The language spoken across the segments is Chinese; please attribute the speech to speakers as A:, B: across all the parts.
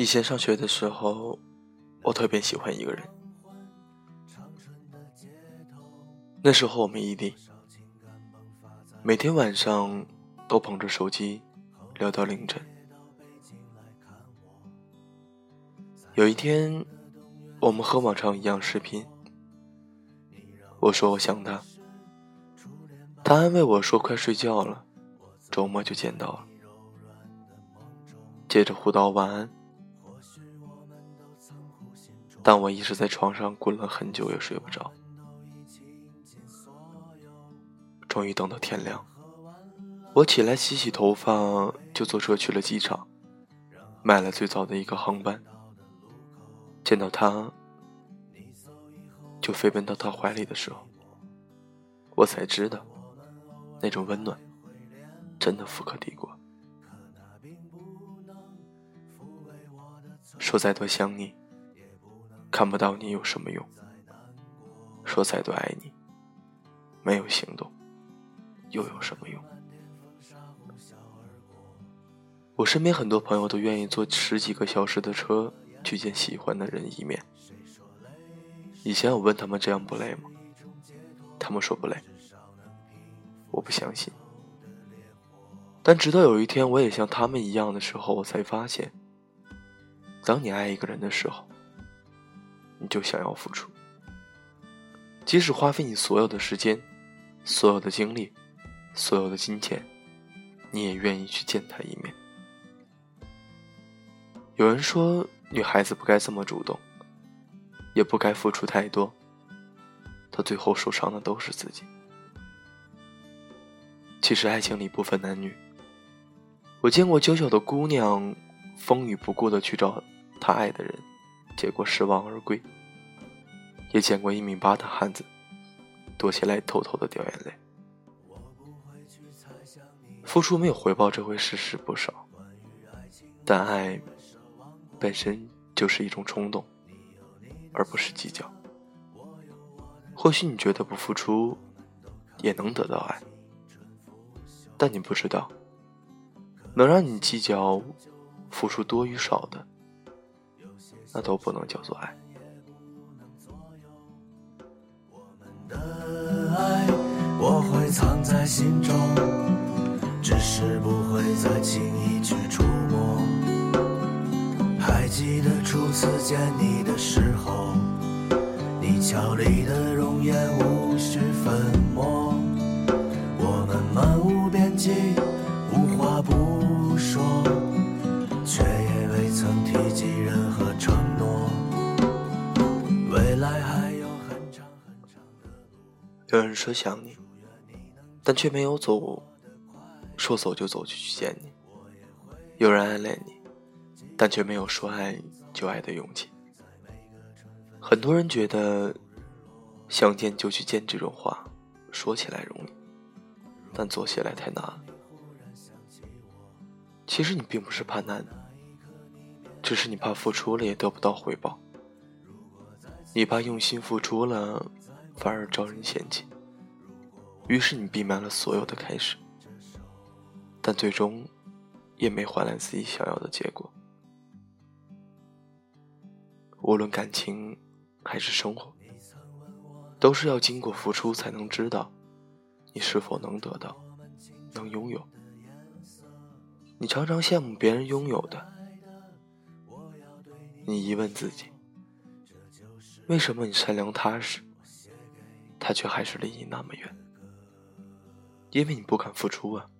A: 以前上学的时候，我特别喜欢一个人。那时候我们异地，每天晚上都捧着手机聊到凌晨。有一天，我们和往常一样视频，我说我想他，他安慰我说快睡觉了，周末就见到了，接着互道晚安。但我一直在床上滚了很久也睡不着，终于等到天亮，我起来洗洗头发，就坐车去了机场，买了最早的一个航班。见到他，就飞奔到他怀里的时候，我才知道，那种温暖，真的富可敌国。说再多想你。看不到你有什么用？说再多爱你，没有行动，又有什么用？我身边很多朋友都愿意坐十几个小时的车去见喜欢的人一面。以前我问他们这样不累吗？他们说不累。我不相信。但直到有一天我也像他们一样的时候，我才发现，当你爱一个人的时候。你就想要付出，即使花费你所有的时间、所有的精力、所有的金钱，你也愿意去见他一面。有人说，女孩子不该这么主动，也不该付出太多，到最后受伤的都是自己。其实爱情里不分男女，我见过娇小的姑娘，风雨不顾的去找她爱的人。结果失望而归，也见过一米八的汉子躲起来偷偷的掉眼泪。付出没有回报这回事实不少，但爱本身就是一种冲动，而不是计较。或许你觉得不付出也能得到爱，但你不知道，能让你计较付出多与少的。那都不能叫做爱。我们的爱，我会藏在心中，只是不会再轻易去触摸。还记得初次见你的时候，你俏丽的容颜无需粉有人说想你，但却没有走，说走就走去见你。有人暗恋你，但却没有说爱就爱的勇气。很多人觉得想见就去见这种话，说起来容易，但做起来太难了。其实你并不是怕难，只是你怕付出了也得不到回报。你怕用心付出了。反而招人嫌弃，于是你闭满了所有的开始，但最终也没换来自己想要的结果。无论感情还是生活，都是要经过付出才能知道你是否能得到，能拥有。你常常羡慕别人拥有的，你疑问自己，为什么你善良踏实？他却还是离你那么远，因为你不敢付出啊！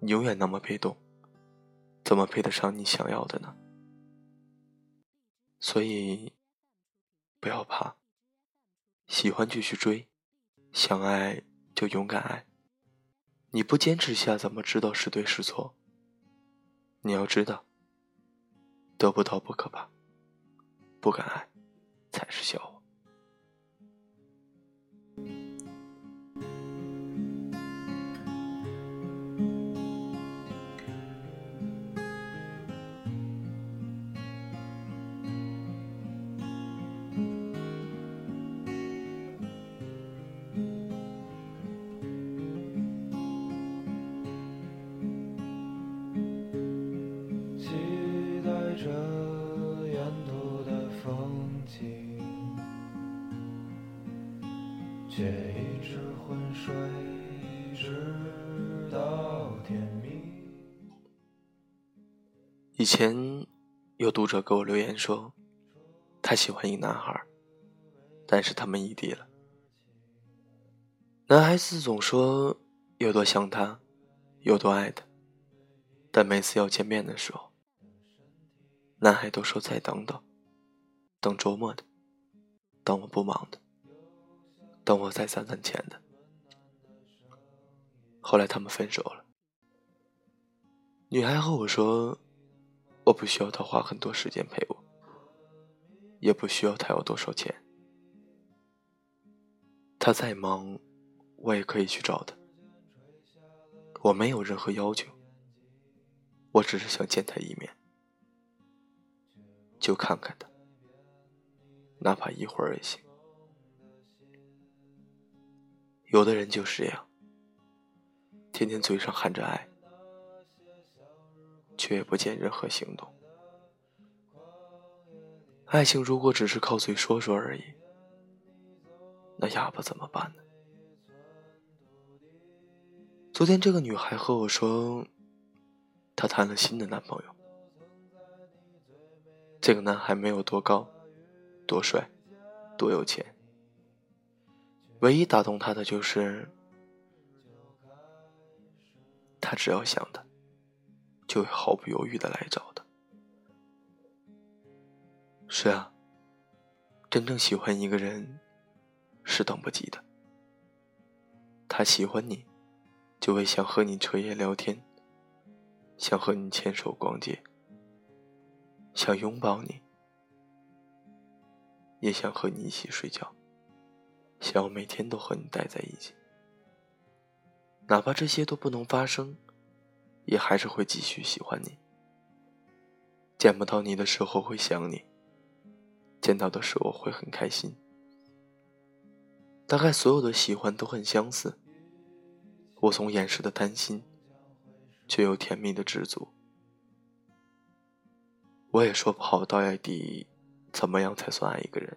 A: 你永远那么被动，怎么配得上你想要的呢？所以，不要怕，喜欢就去追，想爱就勇敢爱。你不坚持下，怎么知道是对是错？你要知道，得不到不可怕，不敢爱才是笑话。
B: 着却一直昏睡，直到天明。
A: 以前有读者给我留言说，他喜欢一男孩，但是他们异地了。男孩子总说有多想他，有多爱他，但每次要见面的时候，男孩都说再等等，等周末的，等我不忙的，等我再攒攒钱的。后来他们分手了，女孩和我说，我不需要他花很多时间陪我，也不需要他要多少钱，他再忙。我也可以去找他，我没有任何要求，我只是想见他一面，就看看他，哪怕一会儿也行。有的人就是这样，天天嘴上喊着爱，却也不见任何行动。爱情如果只是靠嘴说说而已，那哑巴怎么办呢？昨天这个女孩和我说，她谈了新的男朋友。这个男孩没有多高，多帅，多有钱。唯一打动他的就是，他只要想的，就会毫不犹豫的来找他。是啊，真正喜欢一个人，是等不及的。他喜欢你。就会想和你彻夜聊天，想和你牵手逛街，想拥抱你，也想和你一起睡觉，想要每天都和你待在一起。哪怕这些都不能发生，也还是会继续喜欢你。见不到你的时候会想你，见到的时候会很开心。大概所有的喜欢都很相似。我从掩饰的担心，却又甜蜜的知足。我也说不好到底怎么样才算爱一个人。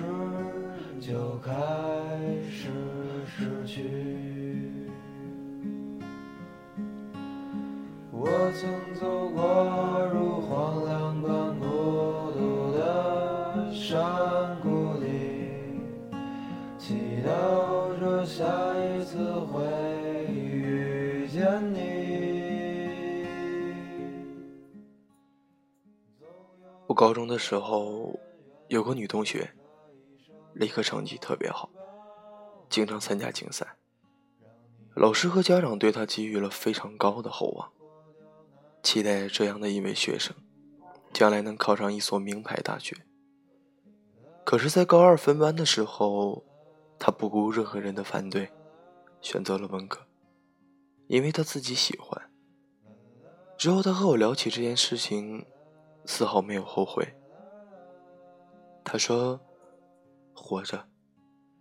B: 时。就开始失去。我曾走过如荒凉般孤独的山谷里，祈祷着下一次会遇见你。
A: 我高中的时候有个女同学。理科成绩特别好，经常参加竞赛。老师和家长对他给予了非常高的厚望，期待这样的一位学生将来能考上一所名牌大学。可是，在高二分班的时候，他不顾任何人的反对，选择了文科，因为他自己喜欢。之后，他和我聊起这件事情，丝毫没有后悔。他说。活着，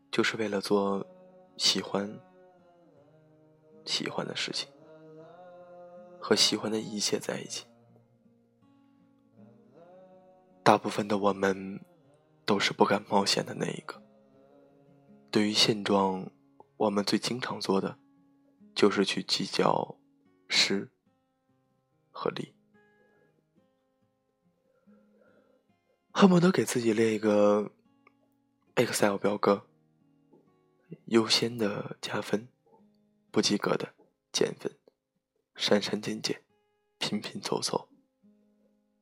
A: 就是为了做喜欢、喜欢的事情，和喜欢的一切在一起。大部分的我们，都是不敢冒险的那一个。对于现状，我们最经常做的，就是去计较失和利，恨不得给自己列一个。Excel 表格，优先的加分，不及格的减分，删删减减，拼拼凑凑，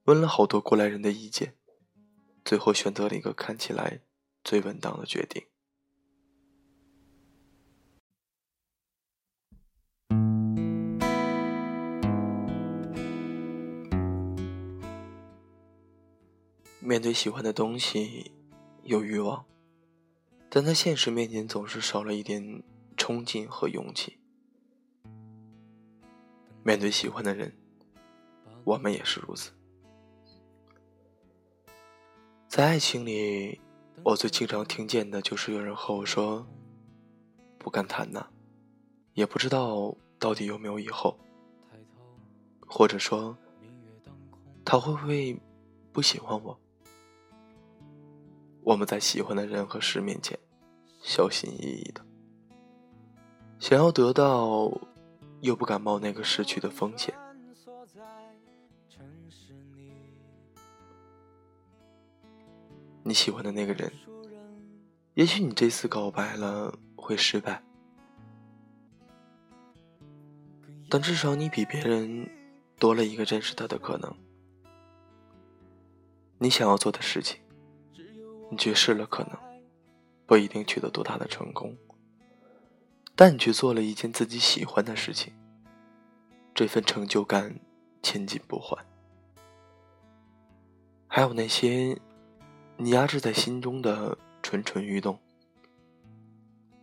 A: 问了好多过来人的意见，最后选择了一个看起来最稳当的决定。面对喜欢的东西，有欲望，但在现实面前总是少了一点冲劲和勇气。面对喜欢的人，我们也是如此。在爱情里，我最经常听见的就是有人和我说：“不敢谈呐，也不知道到底有没有以后。”或者说，他会不会不喜欢我？我们在喜欢的人和事面前，小心翼翼的，想要得到，又不敢冒那个失去的风险。你喜欢的那个人，也许你这次告白了会失败，但至少你比别人多了一个认识他的可能。你想要做的事情。你去试了，可能不一定取得多大的成功，但你却做了一件自己喜欢的事情，这份成就感千金不换。还有那些你压制在心中的蠢蠢欲动，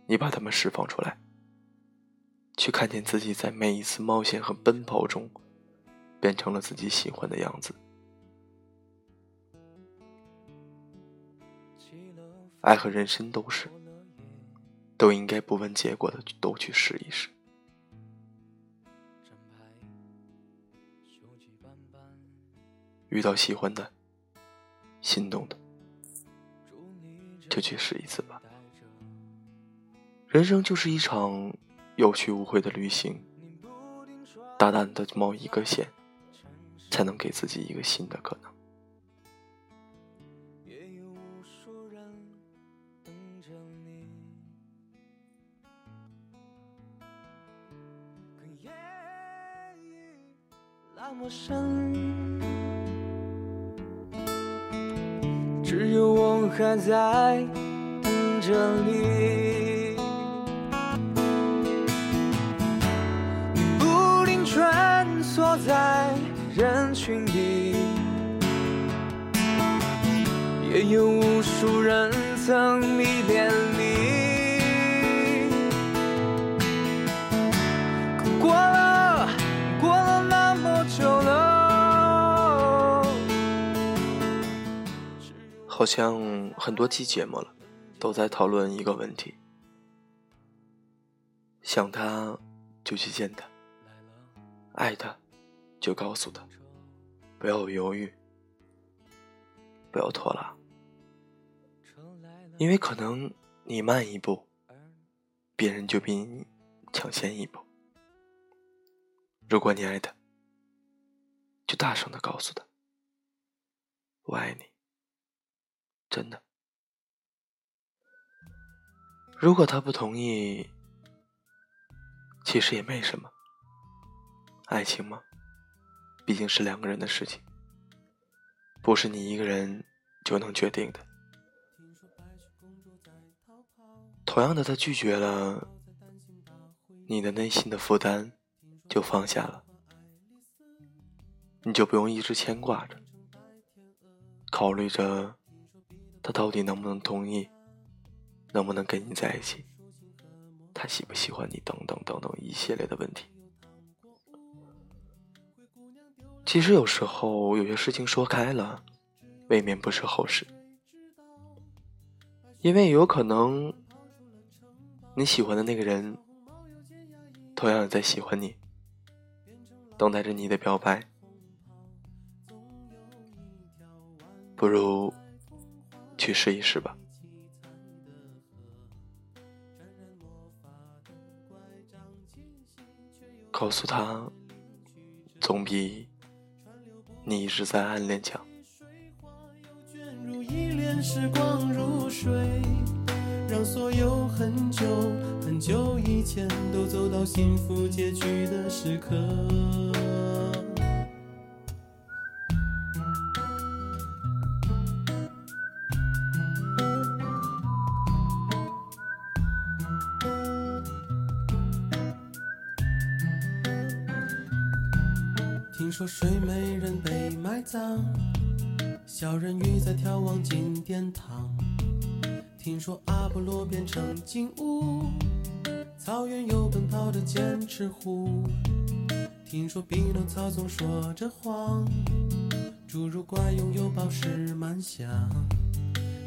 A: 你把它们释放出来，去看见自己在每一次冒险和奔跑中，变成了自己喜欢的样子。爱和人生都是，都应该不问结果的都去试一试。遇到喜欢的、心动的，就去试一次吧。人生就是一场有去无回的旅行，大胆的冒一个险，才能给自己一个新的可能。陌生，只有我还在等着你。不停穿梭在人群里，也有无数人曾迷恋好像很多期节目了，都在讨论一个问题：想他就去见他，爱他就告诉他，不要犹豫，不要拖拉，因为可能你慢一步，别人就比你抢先一步。如果你爱他，就大声的告诉他，我爱你。真的，如果他不同意，其实也没什么。爱情嘛，毕竟是两个人的事情，不是你一个人就能决定的。同样的，他拒绝了，你的内心的负担就放下了，你就不用一直牵挂着，考虑着。他到底能不能同意？能不能跟你在一起？他喜不喜欢你？等等等等一系列的问题。其实有时候有些事情说开了，未免不是好事，因为有可能你喜欢的那个人，同样也在喜欢你，等待着你的表白。不如。去试一试吧，告诉他，总比你一直在暗恋强。
C: 让所有很久很久以前都走到幸福结局的时刻。听说睡美人被埋葬，小人鱼在眺望金殿堂。听说阿波罗变成金乌，草原有奔跑的剑齿虎。听说匹诺曹总说着谎，侏儒怪拥有宝石满箱。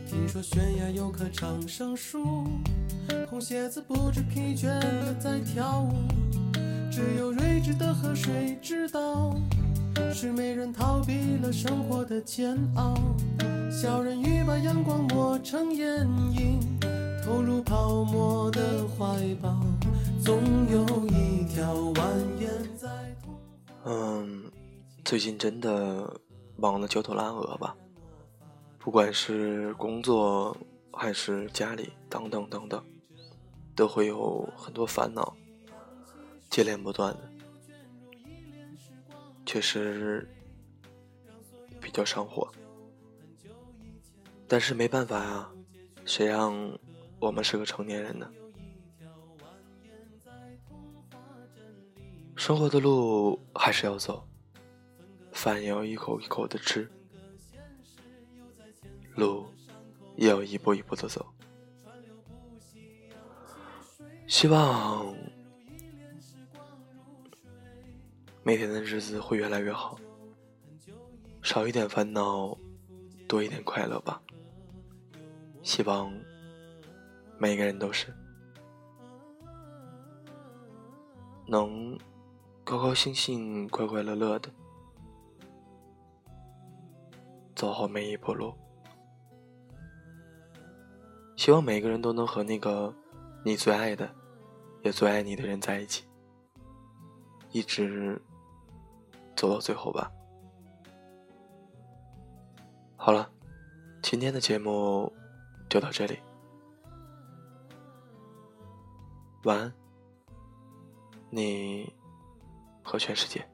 C: 听说悬崖有棵长生树，红鞋子不知疲倦的在跳舞。只有睿智的河水知道，是没人逃避了生活的煎熬。小人鱼把阳光抹成眼影，投入泡沫的怀抱，总有一条蜿蜒在童话。
A: 嗯，最近真的忙得焦头烂额吧？不管是工作还是家里等等等等，都会有很多烦恼，接连不断的，确实比较上火。但是没办法呀，谁让我们是个成年人呢？生活的路还是要走，饭也要一口一口的吃，路也要一步一步的走。希望每天的日子会越来越好，少一点烦恼，多一点快乐吧。希望每个人都是能高高兴兴、快快乐乐的走好每一步路。希望每个人都能和那个你最爱的、也最爱你的人在一起，一直走到最后吧。好了，今天的节目。就到这里，晚安，你和全世界。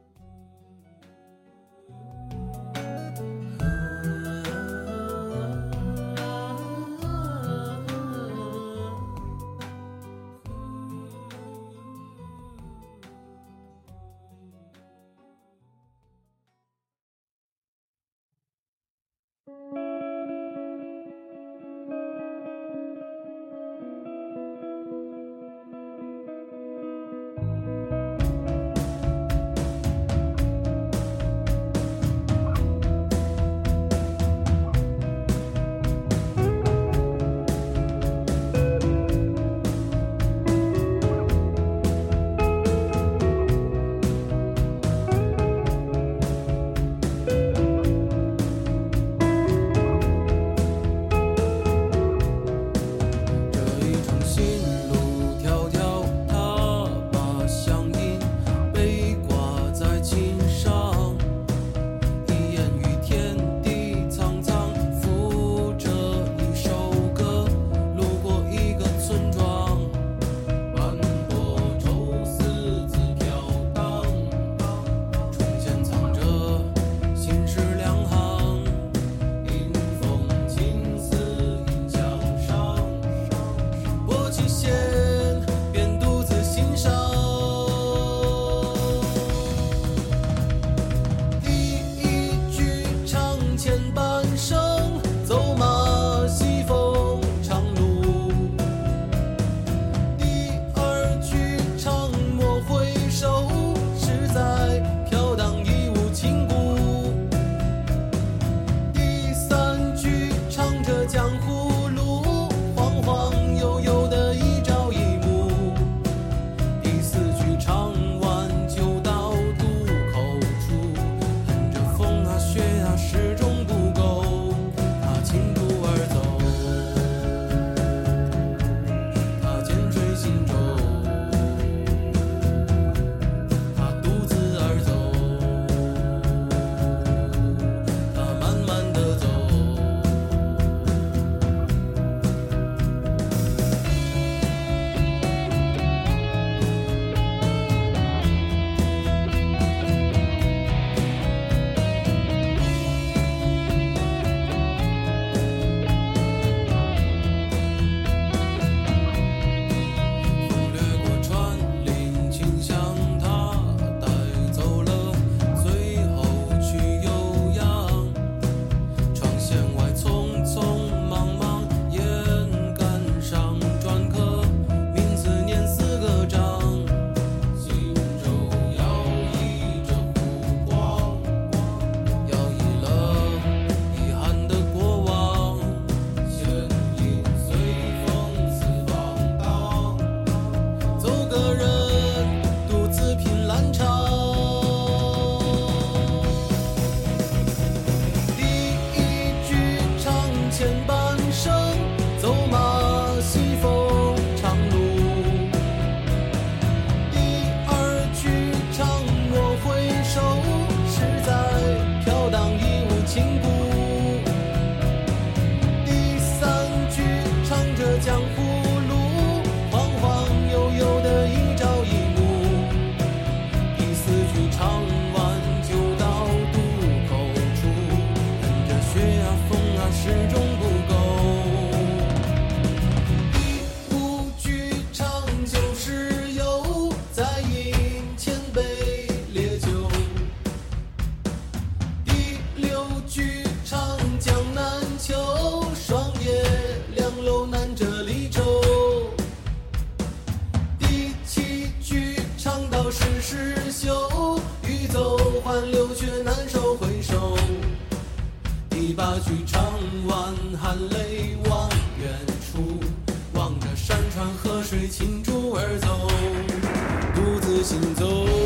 C: 行走。